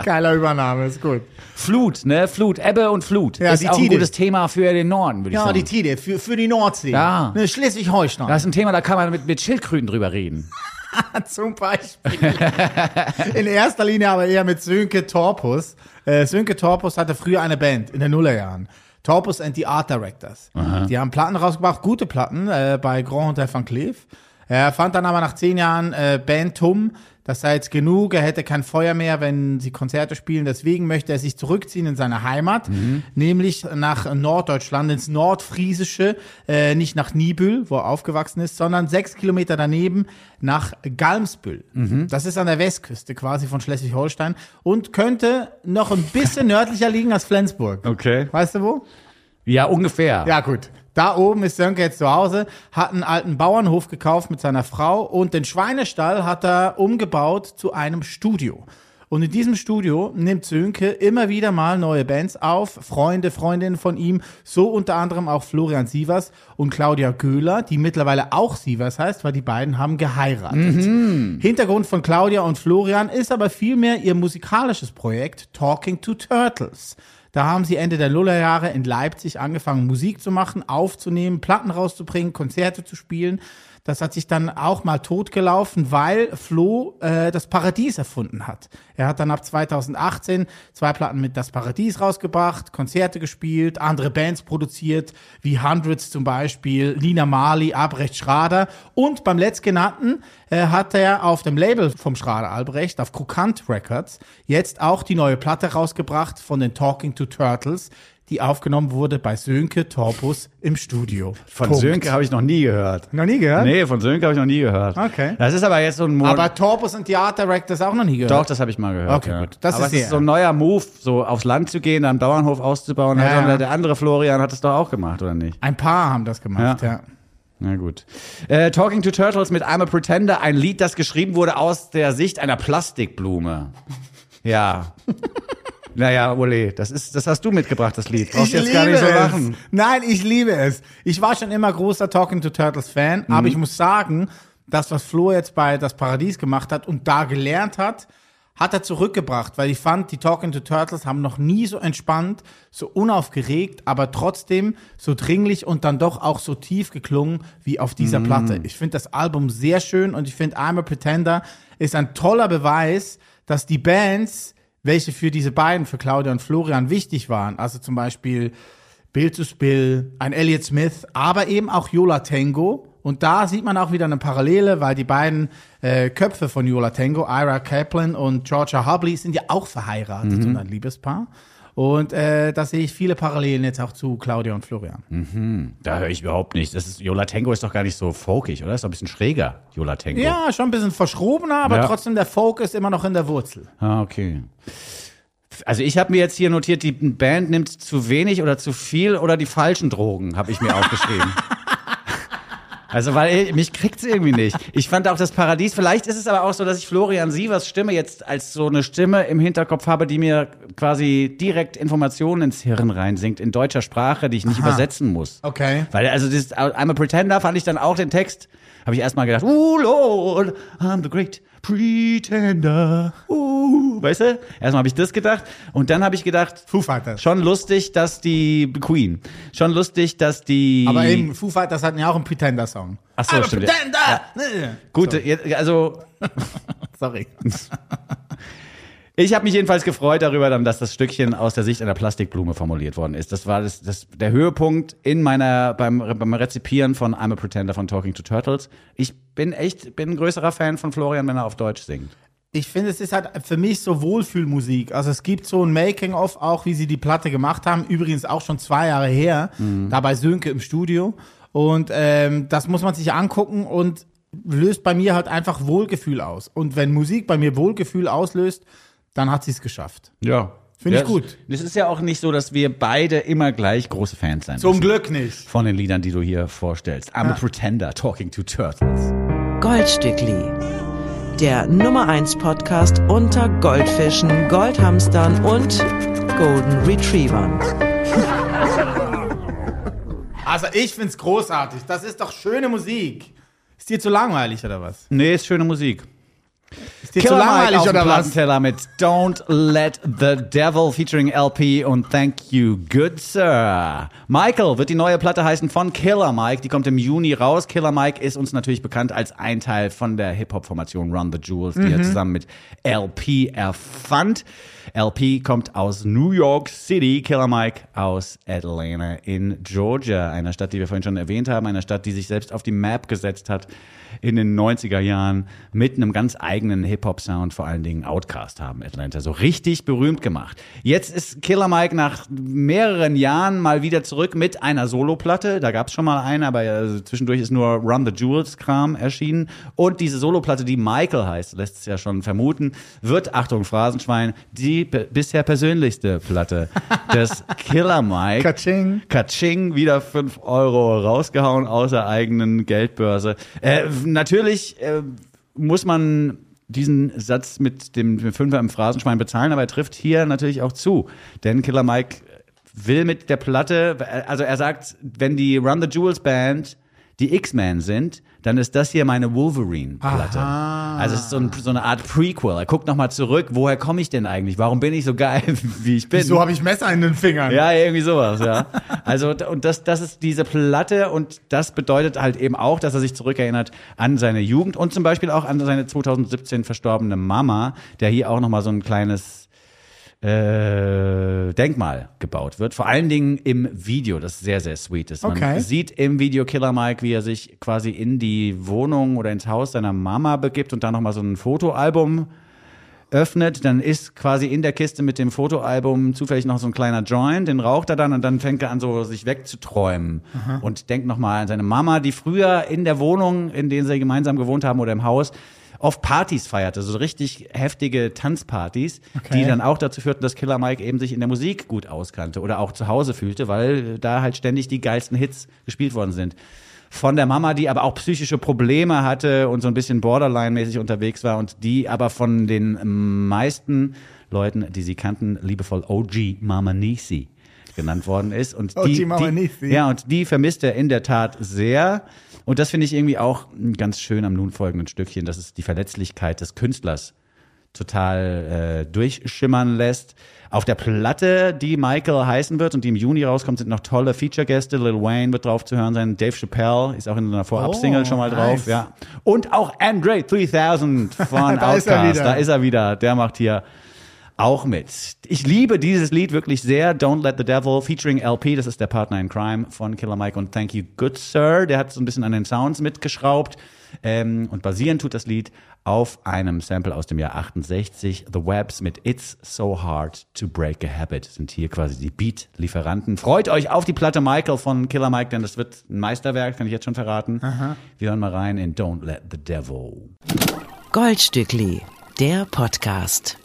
Geiler Übernahme, ist gut. Flut, ne? Flut, Ebbe und Flut. Ja, ist die auch ein Tide. gutes Thema für den Norden, würde ich Ja, sagen. die Tide für, für die Nordsee. Ja. Ne, Schleswig-Holstein. das ist ein Thema, da kann man mit, mit Schildkröten drüber reden. Zum Beispiel. in erster Linie aber eher mit Sönke Torpus. Äh, Sönke Torpus hatte früher eine Band in den Nullerjahren. Torpus and the Art Directors. Die haben Platten rausgebracht, gute Platten, äh, bei Grand Hotel Van Cleef. Er fand dann aber nach zehn Jahren äh, Band Tum, Das sei jetzt genug, er hätte kein Feuer mehr, wenn sie Konzerte spielen. Deswegen möchte er sich zurückziehen in seine Heimat, nämlich nach Norddeutschland, ins Nordfriesische, äh, nicht nach Nibül, wo er aufgewachsen ist, sondern sechs Kilometer daneben nach Galmsbüll. Das ist an der Westküste quasi von Schleswig-Holstein und könnte noch ein bisschen nördlicher liegen als Flensburg. Okay. Weißt du wo? Ja, ungefähr. Ja, gut. Da oben ist Sönke jetzt zu Hause, hat einen alten Bauernhof gekauft mit seiner Frau und den Schweinestall hat er umgebaut zu einem Studio. Und in diesem Studio nimmt Sönke immer wieder mal neue Bands auf, Freunde, Freundinnen von ihm, so unter anderem auch Florian Sievers und Claudia Göhler, die mittlerweile auch Sievers heißt, weil die beiden haben geheiratet. Hintergrund von Claudia und Florian ist aber vielmehr ihr musikalisches Projekt Talking to Turtles. Da haben sie Ende der Nullerjahre in Leipzig angefangen, Musik zu machen, aufzunehmen, Platten rauszubringen, Konzerte zu spielen. Das hat sich dann auch mal totgelaufen, weil Flo äh, das Paradies erfunden hat. Er hat dann ab 2018 zwei Platten mit Das Paradies rausgebracht, Konzerte gespielt, andere Bands produziert, wie Hundreds zum Beispiel, Lina Marley, Albrecht Schrader. Und beim letztgenannten äh, hat er auf dem Label vom Schrader Albrecht, auf Krokant Records, jetzt auch die neue Platte rausgebracht von den Talking to Turtles, die aufgenommen wurde bei Sönke Torpus im Studio. Von Punkt. Sönke habe ich noch nie gehört. Noch nie gehört? Nee, von Sönke habe ich noch nie gehört. Okay. Das ist aber jetzt so ein Mo Aber Torpus und Theater Rectors auch noch nie gehört. Doch, das habe ich mal gehört. Okay, ja. gut. Das aber ist ist so ein neuer Move, so aufs Land zu gehen, dann einen Bauernhof auszubauen. Ja, Also ja. der, der andere Florian hat es doch auch gemacht, oder nicht? Ein paar haben das gemacht, Ja. ja. Na gut. Äh, Talking to Turtles mit I'm a Pretender, ein Lied, das geschrieben wurde aus der Sicht einer Plastikblume. Ja. naja, Uli, das ist, das hast du mitgebracht, das Lied. Brauchst Ich jetzt gar nicht so lachen. es. Nein, ich liebe es. Ich war schon immer großer Talking to Turtles Fan, Mhm. aber ich muss sagen, das, was Flo jetzt bei Das Paradies gemacht hat und da gelernt hat, hat er zurückgebracht, weil ich fand, die Talking to Turtles haben noch nie so entspannt, so unaufgeregt, aber trotzdem so dringlich und dann doch auch so tief geklungen wie auf dieser Mhm. Platte. Ich finde das Album sehr schön und ich finde I'm a Pretender ist ein toller Beweis, dass die Bands, welche für diese beiden, für Claudia und Florian wichtig waren, also zum Beispiel Bill to Spill, ein Elliott Smith, aber eben auch Yola Tango. Und da sieht man auch wieder eine Parallele, weil die beiden äh, Köpfe von Yola Tango, Ira Kaplan und Georgia Hubley, sind ja auch verheiratet Mhm. und ein Liebespaar. Und äh, da sehe ich viele Parallelen jetzt auch zu Claudia und Florian. Da höre ich überhaupt nicht. Das ist, Yola Tango ist doch gar nicht so folkig, oder? Ist doch ein bisschen schräger, Yola Tango. Ja, schon ein bisschen verschrobener, aber Ja. trotzdem der Folk ist immer noch in der Wurzel. Ah, okay. Also ich habe mir jetzt hier notiert, die Band nimmt zu wenig oder zu viel oder die falschen Drogen, habe ich mir aufgeschrieben. Also, weil mich kriegt's irgendwie nicht. Ich fand auch das Paradies, vielleicht ist es aber auch so, dass ich Florian Sievers Stimme jetzt als so eine Stimme im Hinterkopf habe, die mir quasi direkt Informationen ins Hirn reinsingt, in deutscher Sprache, die ich nicht übersetzen muss. Okay. Weil, also, das I'm a Pretender fand ich dann auch den Text, habe ich erstmal gedacht, oh Lord, I'm the great Pretender. Uh, weißt du? Erstmal habe ich das gedacht und dann habe ich gedacht, Foo Fighters. schon lustig, dass die Queen, schon lustig, dass die Aber eben, Foo Fighters hatten ja auch einen Pretender-Song. Ach so, I'm stimmt, ja. Pretender! Gut, jetzt, also Sorry. ich habe mich jedenfalls gefreut darüber, dann, dass das Stückchen aus der Sicht einer Plastikblume formuliert worden ist. Das war das, das, der Höhepunkt in meiner beim, beim Rezipieren von I'm a Pretender von Talking to Turtles. Ich bin echt bin ein größerer Fan von Florian, wenn er auf Deutsch singt. Ich finde, es ist halt für mich so Wohlfühlmusik. Also es gibt so ein Making-of auch, wie sie die Platte gemacht haben. Übrigens auch schon zwei Jahre her, da bei Sönke im Studio. Und ähm, das muss man sich angucken und löst bei mir halt einfach Wohlgefühl aus. Und wenn Musik bei mir Wohlgefühl auslöst, dann hat sie es geschafft. Ja. Finde ich Ja, gut. Es ist ja auch nicht so, dass wir beide immer gleich große Fans sein Zum müssen Glück nicht. von den Liedern, die du hier vorstellst. I'm a Pretender, Talking to Turtles. Goldstückli. Der Nummer 1 Podcast unter Goldfischen, Goldhamstern und Golden Retrievern. Also ich find's großartig. Das ist doch schöne Musik. Ist dir zu langweilig oder was? Nee, ist schöne Musik. Ist dir zu langweilig auf dem oder was? Plattenteller mit Don't Let the Devil featuring LP und Thank You Good Sir. Michael wird die neue Platte heißen von Killer Mike. Die kommt im Juni raus. Killer Mike ist uns natürlich bekannt als ein Teil von der Hip-Hop-Formation Run the Jewels, die er zusammen mit LP erfand. LP kommt aus New York City, Killer Mike aus Atlanta in Georgia, einer Stadt, die wir vorhin schon erwähnt haben, einer Stadt, die sich selbst auf die Map gesetzt hat in den 90er Jahren mit einem ganz eigenen Hip-Hop-Sound vor allen Dingen Outkast haben Atlanta so richtig berühmt gemacht. Jetzt ist Killer Mike nach mehreren Jahren mal wieder zurück mit einer Soloplatte. Da gab es schon mal eine, aber äh, zwischendurch ist nur Run the Jewels-Kram erschienen. Und diese Soloplatte, die Michael heißt, lässt es ja schon vermuten, wird, Achtung, Phrasenschwein, die bisher persönlichste Platte des Killer Mike. Katsching. Katsching, wieder 5 Euro rausgehauen aus der eigenen Geldbörse. Äh, natürlich äh, muss man diesen Satz mit dem Fünfer im Phrasenschwein bezahlen, aber er trifft hier natürlich auch zu. Denn Killer Mike will mit der Platte, also er sagt, wenn die Run the Jewels Band die X-Men sind, dann ist das hier meine Wolverine-Platte. Also es ist so, ein, so eine Art Prequel. Er guckt nochmal zurück, woher komme ich denn eigentlich? Warum bin ich so geil, wie ich bin? Wieso habe ich Messer in den Fingern? Ja, irgendwie sowas, ja. Also, und das, das ist diese Platte und das bedeutet halt eben auch, dass er sich zurückerinnert an seine Jugend und zum Beispiel auch an seine 2017 verstorbene Mama, der hier auch nochmal so ein kleines äh, Denkmal gebaut wird. Vor allen Dingen im Video, das sehr, sehr sweet ist. Man Okay. sieht im Video Killer Mike, wie er sich quasi in die Wohnung oder ins Haus seiner Mama begibt und da nochmal so ein Fotoalbum öffnet, dann ist quasi in der Kiste mit dem Fotoalbum zufällig noch so ein kleiner Joint, den raucht er dann und dann fängt er an so sich wegzuträumen und denkt nochmal an seine Mama, die früher in der Wohnung, in der sie gemeinsam gewohnt haben oder im Haus, oft Partys feierte, so richtig heftige Tanzpartys, die dann auch dazu führten, dass Killer Mike eben sich in der Musik gut auskannte oder auch zu Hause fühlte, weil da halt ständig die geilsten Hits gespielt worden sind. Von der Mama, die aber auch psychische Probleme hatte und so ein bisschen Borderline-mäßig unterwegs war und die aber von den meisten Leuten, die sie kannten, liebevoll OG Mama Nisi genannt worden ist. Und OG die, die, Nisi. Ja, und die vermisst er in der Tat sehr. Und das finde ich irgendwie auch ganz schön am nun folgenden Stückchen, dass es die Verletzlichkeit des Künstlers total äh, durchschimmern lässt. Auf der Platte, die Michael heißen wird und die im Juni rauskommt, sind noch tolle Feature-Gäste. Lil Wayne wird drauf zu hören sein. Dave Chappelle ist auch in einer Vorab-Single Oh, schon mal drauf. nice. Ja. Und auch Andre 3000 von Outkast. Da ist er wieder. Der macht hier auch mit. Ich liebe dieses Lied wirklich sehr. Don't Let the Devil featuring LP. Das ist der Partner in Crime von Killer Mike und Thank You Good Sir. Der hat so ein bisschen an den Sounds mitgeschraubt. Ähm, und basierend tut das Lied auf einem Sample aus dem Jahr 68. The Webs mit It's So Hard to Break a Habit sind hier quasi die Beat-Lieferanten. Freut euch auf die Platte Michael von Killer Mike, denn das wird ein Meisterwerk, kann ich jetzt schon verraten. Wir hören mal rein in Don't Let the Devil. Goldstückli, der Podcast.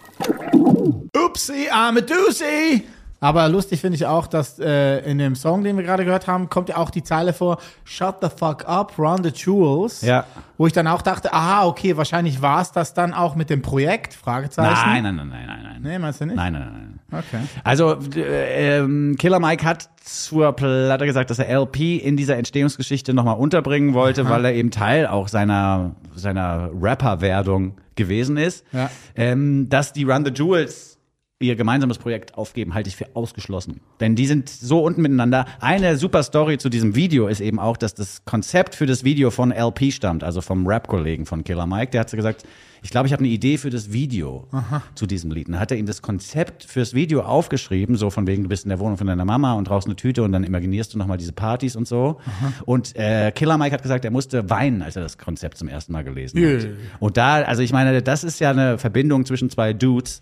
Upsi, arme Dusi. Aber lustig finde ich auch, dass äh, in dem Song, den wir gerade gehört haben, kommt ja auch die Zeile vor, Shut the fuck up, run the jewels. Ja. Wo ich dann auch dachte, aha, okay, wahrscheinlich war es das dann auch mit dem Projekt, Fragezeichen. Nein, nein, nein, nein, nein, nein. Nee, meinst du nicht? Nein, nein, nein, nein. Okay. Also äh, ähm, Killer Mike hat zur Platte gesagt, dass er LP in dieser Entstehungsgeschichte nochmal unterbringen wollte, weil er eben Teil auch seiner, seiner Rapper-Werdung gewesen ist. Ja. Ähm, dass die Run the Jewels ihr gemeinsames Projekt aufgeben, halte ich für ausgeschlossen. Denn die sind so unten miteinander. Eine super Story zu diesem Video ist eben auch, dass das Konzept für das Video von LP stammt, also vom Rap-Kollegen von Killer Mike. Der hat gesagt, ich glaube, ich habe eine Idee für das Video zu diesem Lied. Und dann hat er ihm das Konzept fürs Video aufgeschrieben, so von wegen, du bist in der Wohnung von deiner Mama und rauchst eine Tüte und dann imaginierst du nochmal diese Partys und so. Und äh, Killer Mike hat gesagt, er musste weinen, als er das Konzept zum ersten Mal gelesen hat. Yeah. Und da, also ich meine, das ist ja eine Verbindung zwischen zwei Dudes,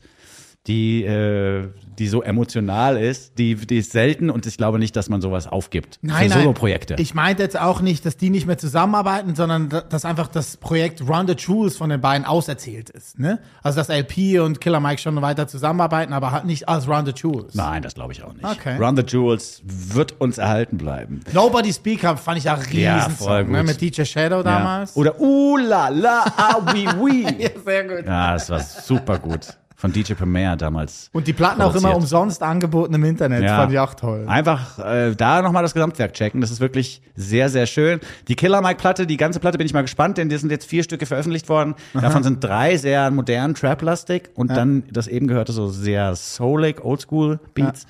die, äh, die so emotional ist, die, die ist selten und ich glaube nicht, dass man sowas aufgibt Nein, für nein. Solo-Projekte. Ich meinte jetzt auch nicht, dass die nicht mehr zusammenarbeiten, sondern da- dass einfach das Projekt Run the Jewels von den beiden auserzählt ist. Ne? Also dass LP und Killer Mike schon weiter zusammenarbeiten, aber halt nicht als Run the Jewels. Nein, das glaube ich auch nicht. Okay. Run the Jewels wird uns erhalten bleiben. Nobody Speak Up fand ich ja riesen Ja, voll Song, ne? mit DJ Shadow damals. Ja. Oder Uh la la ah oui oui. Ja, sehr gut. ja, das war super gut. Von DJ Premier damals. Und die Platten auch immer produziert. umsonst angeboten im Internet, Ja. fand ich auch toll. Einfach äh, da nochmal das Gesamtwerk checken. Das ist wirklich sehr, sehr schön. Die Killer Mike Platte, die ganze Platte bin ich mal gespannt, denn die sind jetzt vier Stücke veröffentlicht worden. Davon sind drei sehr modern, trap-lastig und dann das eben gehörte so sehr soulig, oldschool Beats.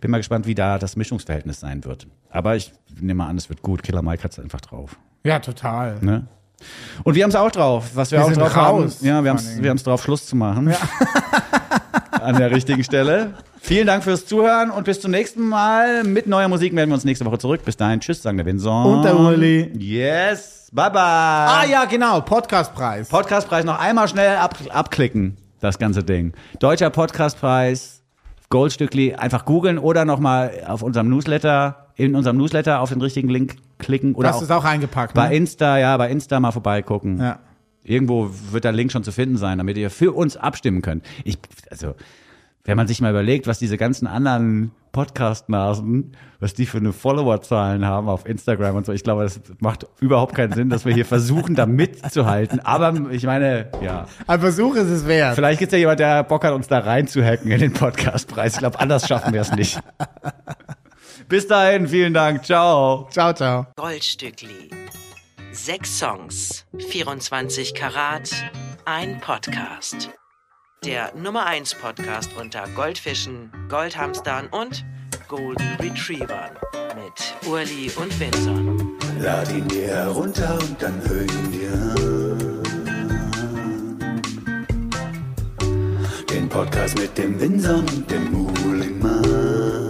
Bin mal gespannt, wie da das Mischungsverhältnis sein wird. Aber ich nehme mal an, es wird gut. Killer Mike hat es einfach drauf. Ja, total. Ne? Und wir haben es auch drauf. Was wir, Wir auch drauf raus, haben. Ja, wir haben es wir haben's drauf, Schluss zu machen. An der richtigen Stelle. Vielen Dank fürs Zuhören und bis zum nächsten Mal. Mit neuer Musik melden wir uns nächste Woche zurück. Bis dahin, tschüss, sagen der Vincent. Und der Uli. Yes. Bye bye. Ah ja, genau, Podcastpreis. Podcastpreis noch einmal schnell ab, abklicken, das ganze Ding. Deutscher Podcastpreis, Goldstückli, einfach googeln oder nochmal auf unserem Newsletter, in unserem Newsletter auf den richtigen Link klicken oder du es auch eingepackt, bei ne? Insta, ja, bei Insta mal vorbeigucken. Ja. Irgendwo wird der Link schon zu finden sein, damit ihr für uns abstimmen könnt. Ich, also, wenn man sich mal überlegt, was diese ganzen anderen Podcast-Nasen, was die für eine Followerzahlen haben auf Instagram und so, ich glaube, das macht überhaupt keinen Sinn, dass wir hier versuchen, da mitzuhalten. Aber ich meine, ja. Ein Versuch ist es wert. Vielleicht gibt's ja jemand, der Bock hat, uns da reinzuhacken in den Podcastpreis. Ich glaube, anders schaffen wir es nicht. Bis dahin, vielen Dank. Ciao. Ciao, ciao. Goldstückli. Sechs Songs, 24 Karat, ein Podcast. Der Nummer 1 Podcast unter Goldfischen, Goldhamstern und Golden Retrievern mit Urli und Vincent. Lad ihn dir herunter und dann hör ihn dir an. Den Podcast mit dem Winzer und dem Muhlingmann.